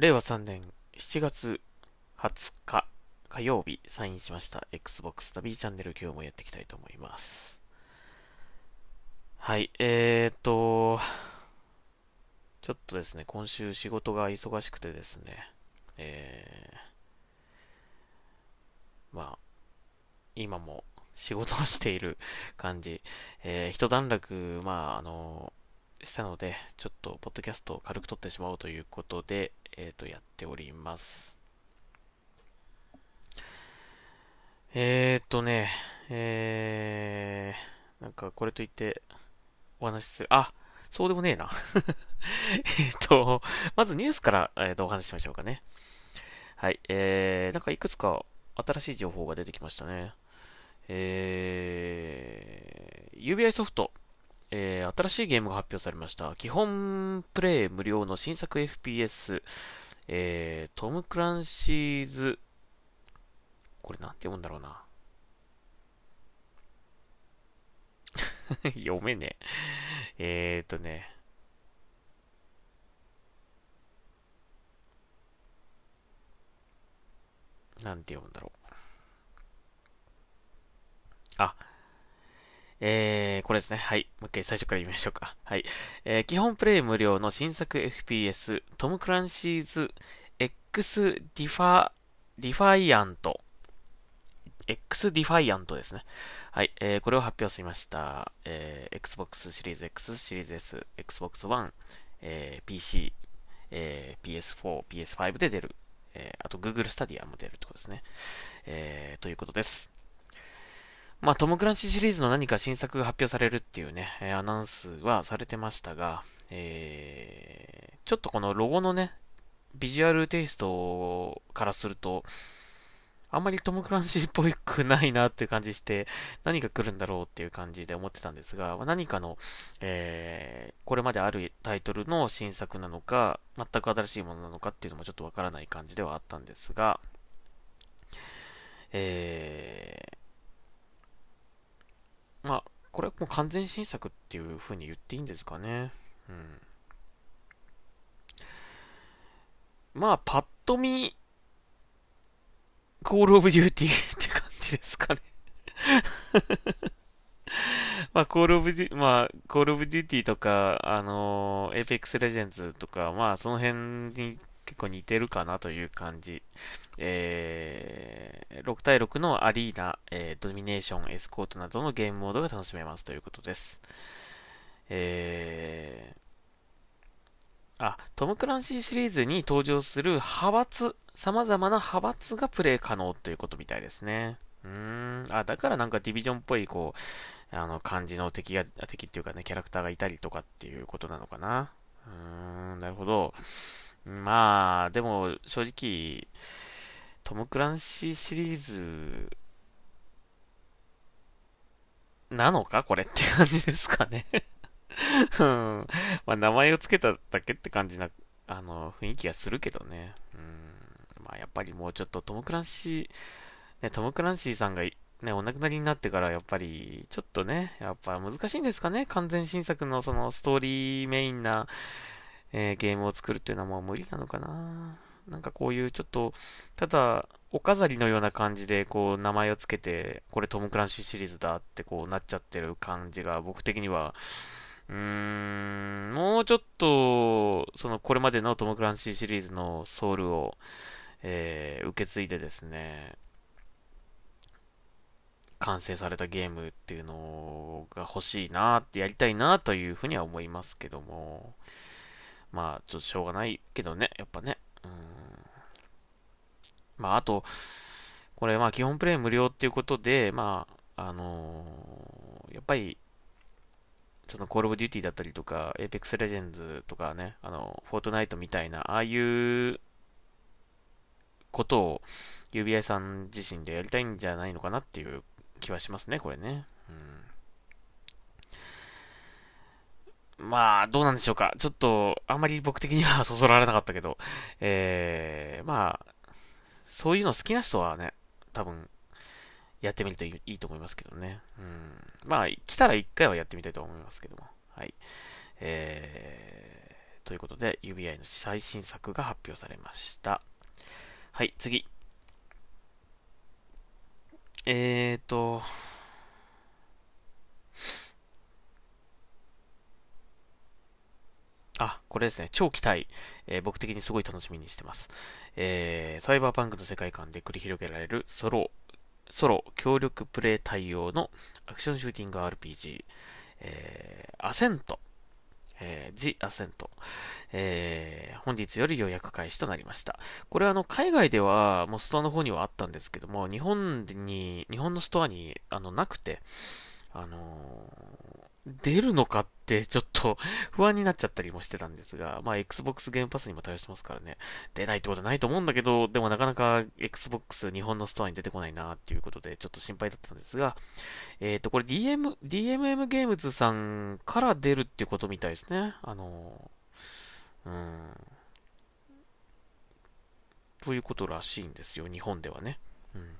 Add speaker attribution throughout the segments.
Speaker 1: 令和3年7月20日火曜日サインしました Xbox 旅チャンネル今日もやっていきたいと思います。はい、えーと、ちょっとですね、今週仕事が忙しくてですね、えー、まあ、今も仕事をしている 感じ、えー、一段落、まあ、あの、したので、ちょっと、ポッドキャストを軽く撮ってしまおうということで、えっ、ー、と、やっております。えっ、とね、えー、なんかこれといってお話しする。あ、そうでもねえな。えっと、まずニュースから、えー、とお話ししましょうかね。はい、えー、なんかいくつか新しい情報が出てきましたね。えー、UBI ソフト、えー、新しいゲームが発表されました。基本プレイ無料の新作 FPS、えー、トム・クランシーズ、これなんて読むんだろうな。読めねえ。えーとね。なんて読むんだろう。あ、えー、これですね。はい。もう一回最初から言いましょうか。はい。えー、基本プレイ無料の新作 FPS、 Tom Clancy's X ディファ、 Defiant。XDefiant ですね。はい。えー、これを発表しました。えー、Xbox Series X、Series S、Xbox One、えー、PC、えー、PS4、PS5 で出る。えー、あと Google Stadia も出るってことですね。えー、ということです。まあ、トム・クランチシリーズの何か新作が発表されるっていうね、アナウンスはされてましたが、えー、ちょっとこのロゴのね、ビジュアルテイストからすると、あんまりトム・クランチっぽくないなっていう感じして、何が来るんだろうっていう感じで思ってたんですが、何かの、えー、これまであるタイトルの新作なのか、全く新しいものなのかっていうのもちょっとわからない感じではあったんですが、えー、まあ、これはもう完全新作っていう風に言っていいんですかね。うん。まあ、パッと見、 Call of Duty って感じですかね まあ、 Call of Du、まあ、 Call of Duty とか、あのー、 Apex Legends とか、まあ、その辺に結構似てるかなという感じ。えー、6対6のアリーナ、えー、ドミネーション、エスコートなどのゲームモードが楽しめますということです。えー、あ、トム・クランシーシリーズに登場する派閥、様々な派閥がプレイ可能ということみたいですね。うーん。あ、だからなんかディビジョンっぽい、こう、あの、感じの敵が、敵っていうかね、キャラクターがいたりとかっていうことなのかな。うーん、なるほど。まあ、でも、正直、トム・クランシーシリーズ、なのか？これって感じですかね うん。まあ、名前を付けただけって感じな、あの、雰囲気がするけどね。うん。まあ、やっぱりもうちょっとトム・クランシー、ね、トム・クランシーさんが、ね、お亡くなりになってから、やっぱり、ちょっとね、やっぱ難しいんですかね？完全新作のそのストーリーメインな、えー、ゲームを作るっていうのはもう無理なのかななんかこういうちょっと、ただ、お飾りのような感じで、こう、名前を付けて、これトム・クランシーシリーズだってこうなっちゃってる感じが、僕的には、うーん、もうちょっと、その、これまでのトム・クランシーシリーズのソウルを、えー、受け継いでですね、完成されたゲームっていうのが欲しいなって、やりたいなというふうには思いますけども、まあ、ちょっとしょうがないけどね、やっぱね。まあ、あと、これ、まあ、基本プレイ無料っていうことで、まあ、あのー、やっぱり、その、 Call of Duty だったりとか、 Apex Legends とかね、あの、 Fortnite みたいな、ああいうことを UBI さん自身でやりたいんじゃないのかなっていう気はしますね、これね。うんまあ、どうなんでしょうか。ちょっと、あんまり僕的には そそられなかったけど、えー、まあ、そういうの好きな人はね、多分、やってみるといいと思いますけどね。うん。まあ、来たら一回はやってみたいと思いますけども。はい。えー、ということで、UBI の最新作が発表されました。はい、次。えーと、あ、これですね。超期待。えー、僕的にすごい楽しみにしてます。えー、サイバーパンクの世界観で繰り広げられるソロ、ソロ協力プレイ対応のアクションシューティング RPG、えー、 Ascent。えー、 The Ascent、えー、本日より予約開始となりました。これはあの、海外では、もうストアの方にはあったんですけども、日本に、日本のストアに、あの、なくて、あの出るのかってちょっと不安になっちゃったりもしてたんですが、まあ Xbox ゲームパスにも対応してますからね、出ないってことはないと思うんだけど、でもなかなか Xbox 日本のストアに出てこないなっていうことでちょっと心配だったんですが、えっ、ー、と、これ DM、DMM ゲームズさんから出るってことみたいですね。あの、うん。ということらしいんですよ、日本ではね。うん。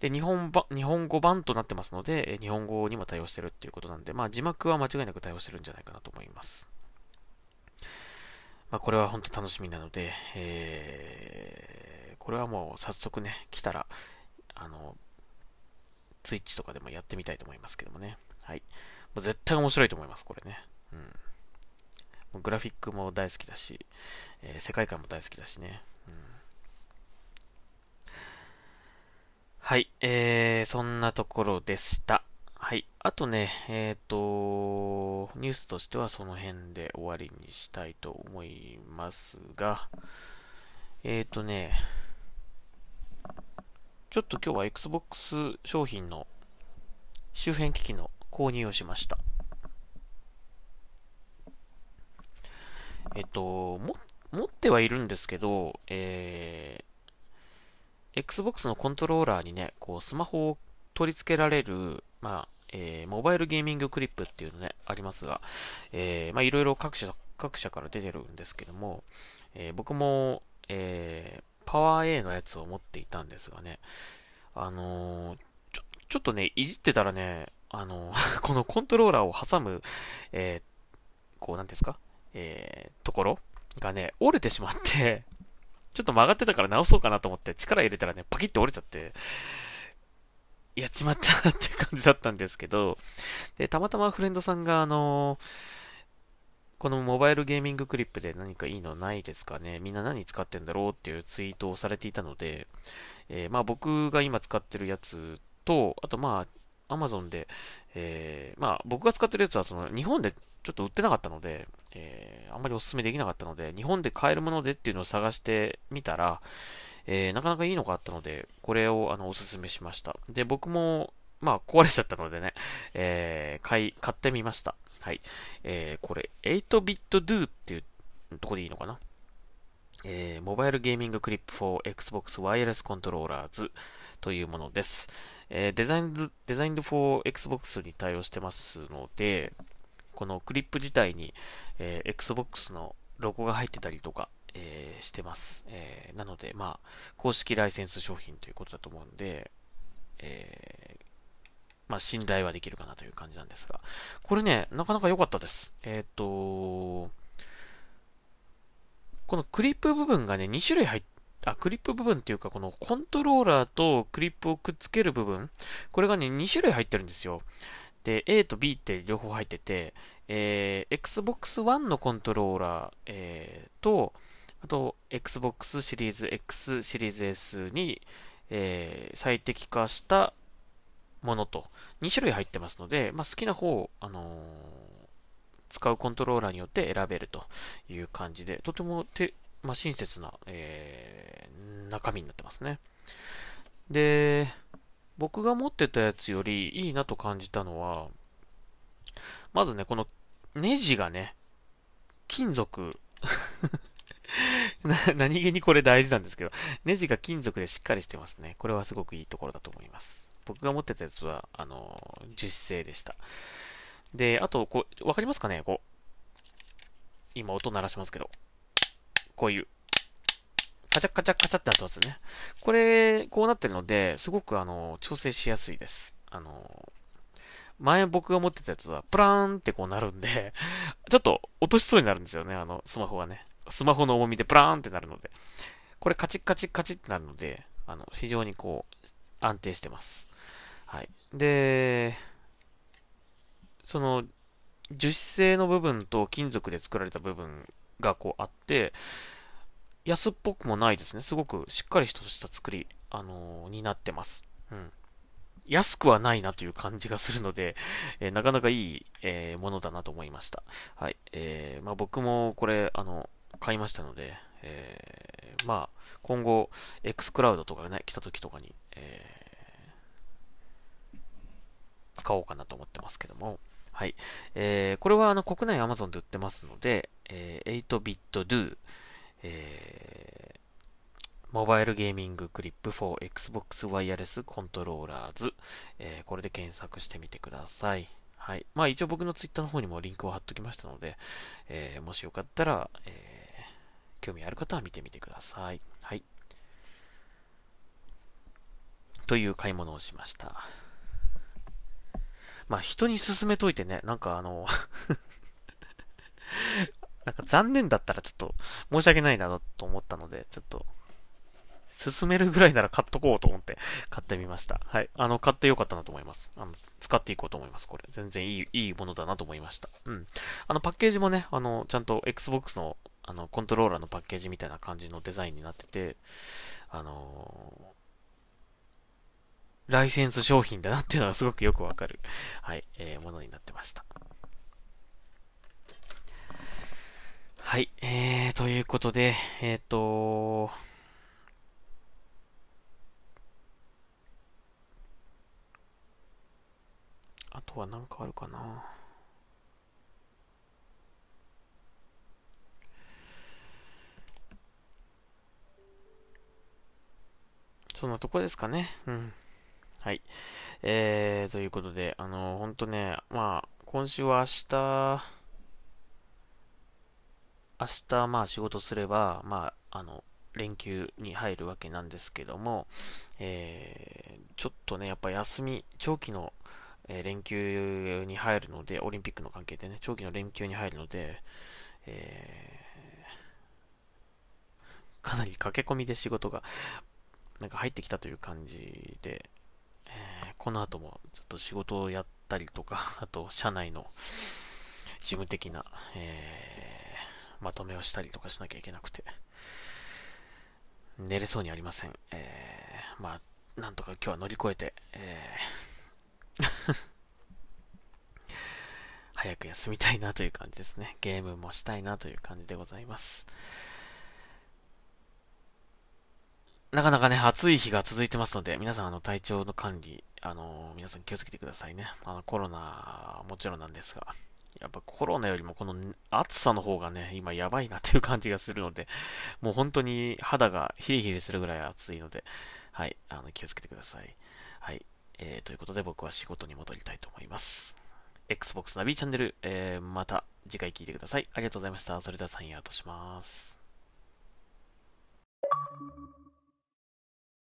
Speaker 1: で、日本ば、日本語版となってますので、日本語にも対応してるっていうことなんで、まあ字幕は間違いなく対応してるんじゃないかなと思います。まあこれは本当楽しみなので、えー、これはもう早速ね、来たら、あの、ツイッチとかでもやってみたいと思いますけどもね。はい。もう絶対面白いと思います、これね。うん。グラフィックも大好きだし、えー、世界観も大好きだしね。はい、えー、そんなところでした。はい。あとね、えっ、ー、と、ニュースとしてはその辺で終わりにしたいと思いますが、えっ、ー、とね、ちょっと今日は Xbox 商品の周辺機器の購入をしました。えっ、と、も、持ってはいるんですけど、えー、Xbox のコントローラーにね、こう、スマホを取り付けられる、まあ、えー、モバイルゲーミングクリップっていうのね、ありますが、えー、まあ、いろいろ各社、各社から出てるんですけども、えー、僕も、えー、パワー A のやつを持っていたんですがね、あのー、ちょ、ちょっとね、いじってたらね、あのー、このコントローラーを挟む、えー、こう、なんですか、えー、ところがね、折れてしまってちょっと曲がってたから直そうかなと思って力入れたらね、パキッと折れちゃって、やっちまったって感じだったんですけど、で、たまたまフレンドさんがあのこのモバイルゲーミングクリップで何かいいのないですかねみんな何使ってんだろうっていうツイートをされていたので、えー、まあ僕が今使ってるやつと、あとまあ、アマゾンで、えー、まあ僕が使ってるやつはその日本でちょっと売ってなかったので、えー、あんまりお勧めできなかったので、日本で買えるものでっていうのを探してみたら、えー、なかなかいいのがあったので、これをあのお勧めしました。で、僕も、まあ壊れちゃったのでね、えー、買い、買ってみました。はい。えー、これ、8-bit do っていうとこでいいのかな？えー、モバイルゲーミングクリップ for Xbox Wireless Controllers というものです。えー、デザイン、デザイン for Xbox に対応してますので、このクリップ自体に、えー、Xbox のロゴが入ってたりとか、えー、してます。えー、なので、まあ、公式ライセンス商品ということだと思うんで、え、まあ、信頼はできるかなという感じなんですが、これね、なかなか良かったです。えっ、と、このクリップ部分がね、2種類入っあ、クリップ部分っていうか、このコントローラーとクリップをくっつける部分、これがね、2種類入ってるんですよ。で、A と B って両方入ってて、えー、Xbox One のコントローラー、えー、と、あと、Xbox シリーズ X、シリーズ S に、えー、最適化したものと2種類入ってますので、まあ、好きな方を、あのー、使うコントローラーによって選べるという感じで、とてもて、まあ、親切な、えー、中身になってますね。で、僕が持ってたやつよりいいなと感じたのは、まずね、このネジがね、金属 何気にこれ大事なんですけど、ネジが金属でしっかりしてますね。これはすごくいいところだと思います。僕が持ってたやつは、あの、樹脂製でした。で、あと、こう、わかりますかね？こう、今音鳴らしますけど、こういう、カチャカチャカチャってなってますね。これ、こうなってるので、すごくあの、調整しやすいです。あの、前僕が持ってたやつは、プラーンってこうなるんでちょっと落としそうになるんですよね、あの、スマホがね。スマホの重みでプラーンってなるので。これカチッカチッカチッってなるので、あの、非常にこう、安定してます。はい。で、その、樹脂製の部分と金属で作られた部分がこうあって、安っぽくもないですね。すごくしっかりとした作り、あのー、になってます。うん。安くはないなという感じがするので、えー、なかなかいい、えー、ものだなと思いました。はい。えー、まあ、僕もこれ、あの、買いましたので、えー、まあ、今後、X クラウドとかね、来た時とかに、えー、使おうかなと思ってますけども、はい。えー、これはあの国内 Amazon で売ってますので、えー、8-bit do、えー、モバイルゲーミングクリップ for Xbox Wireless Controllers、えー、これで検索してみてください。はい。まあ一応僕の Twitter の方にもリンクを貼っときましたので、えー、もしよかったら、えー、興味ある方は見てみてください。はい。という買い物をしました。まあ人に勧めといてね、なんかあのなんか残念だったらちょっと申し訳ないなと思ったので、ちょっと、進めるぐらいなら買っとこうと思って買ってみました。はい。あの、買ってよかったなと思います。あの、使っていこうと思います。これ。全然いい、いいものだなと思いました。うん。あの、パッケージもね、あの、ちゃんと Xbox の、あの、コントローラーのパッケージみたいな感じのデザインになってて、あのー、ライセンス商品だなっていうのがすごくよくわかる、はい、えー、ものになってました。はい、えー、ということで、えっ、ー、とあとは何かあるかな。そんなとこですかね。うん。はい。えー、ということで、あの、ほんとね、まあ、今週は明日、明日まあ仕事すれば、まあ、あの、連休に入るわけなんですけども、えー、ちょっとね、やっぱ休み、長期の、え、連休に入るので、オリンピックの関係でね、長期の連休に入るので、えー、かなり駆け込みで仕事が、なんか入ってきたという感じで、えー、この後もちょっと仕事をやったりとか、あと、社内の事務的な、えーまとめをしたりとかしなきゃいけなくて、寝れそうにありません。えー、まあ、なんとか今日は乗り越えて、えー 早く休みたいなという感じですね。ゲームもしたいなという感じでございます。なかなかね、暑い日が続いてますので、皆さん、あの、体調の管理、あの、皆さん気をつけてくださいね。あの、コロナ、もちろんなんですが、やっぱコロナよりもこの暑さの方がね、今やばいなっていう感じがするので、もう本当に肌がヒリヒリするぐらい暑いので、はい、あの、気をつけてください。はい、えー、ということで僕は仕事に戻りたいと思います。Xbox ナビチャンネル、えー、また次回聞いてください。ありがとうございました。それではサインアウトします。